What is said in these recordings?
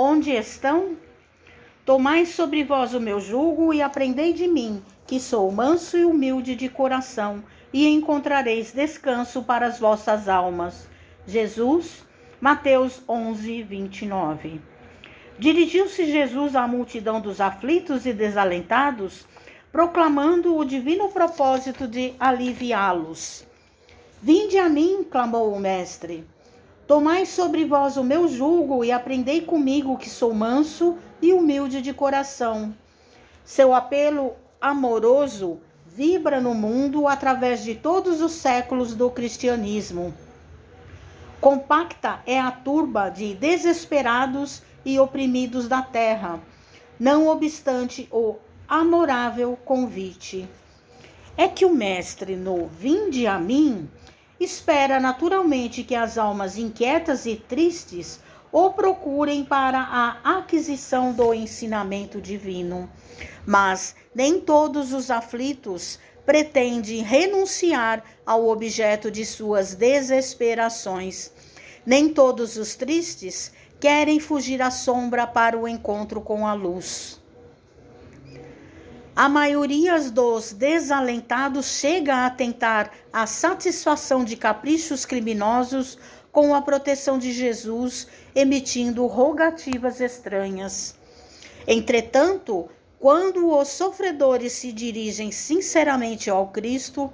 onde estão? Tomai sobre vós o meu jugo e aprendei de mim, que sou manso e humilde de coração, e encontrareis descanso para as vossas almas. Jesus, Mateus 11, 29. Dirigiu-se Jesus à multidão dos aflitos e desalentados, proclamando o divino propósito de aliviá-los. Vinde a mim, clamou o Mestre. Tomai sobre vós o meu jugo e aprendei comigo, que sou manso e humilde de coração. Seu apelo amoroso vibra no mundo através de todos os séculos do cristianismo. Compacta é a turba de desesperados e oprimidos da terra, não obstante o amorável convite. É que o Mestre, no Vinde a mim, espera naturalmente que as almas inquietas e tristes o procurem para a aquisição do ensinamento divino. Mas nem todos os aflitos pretendem renunciar ao objeto de suas desesperações. Nem todos os tristes querem fugir à sombra para o encontro com a luz. A maioria dos desalentados chega a tentar a satisfação de caprichos criminosos com a proteção de Jesus, emitindo rogativas estranhas. Entretanto, quando os sofredores se dirigem sinceramente ao Cristo,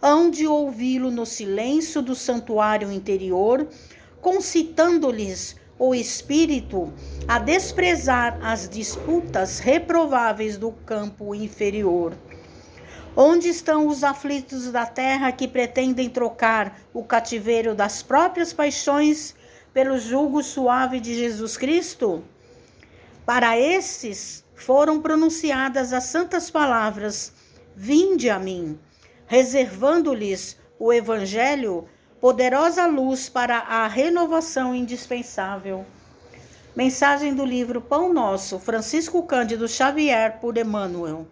hão de ouvi-lo no silêncio do santuário interior, concitando-lhes o espírito a desprezar as disputas reprováveis do campo inferior. Onde estão os aflitos da terra que pretendem trocar o cativeiro das próprias paixões pelo jugo suave de Jesus Cristo? Para esses foram pronunciadas as santas palavras: Vinde a mim, reservando-lhes o evangelho, poderosa luz para a renovação indispensável. Mensagem do livro Pão Nosso, Francisco Cândido Xavier, por Emmanuel.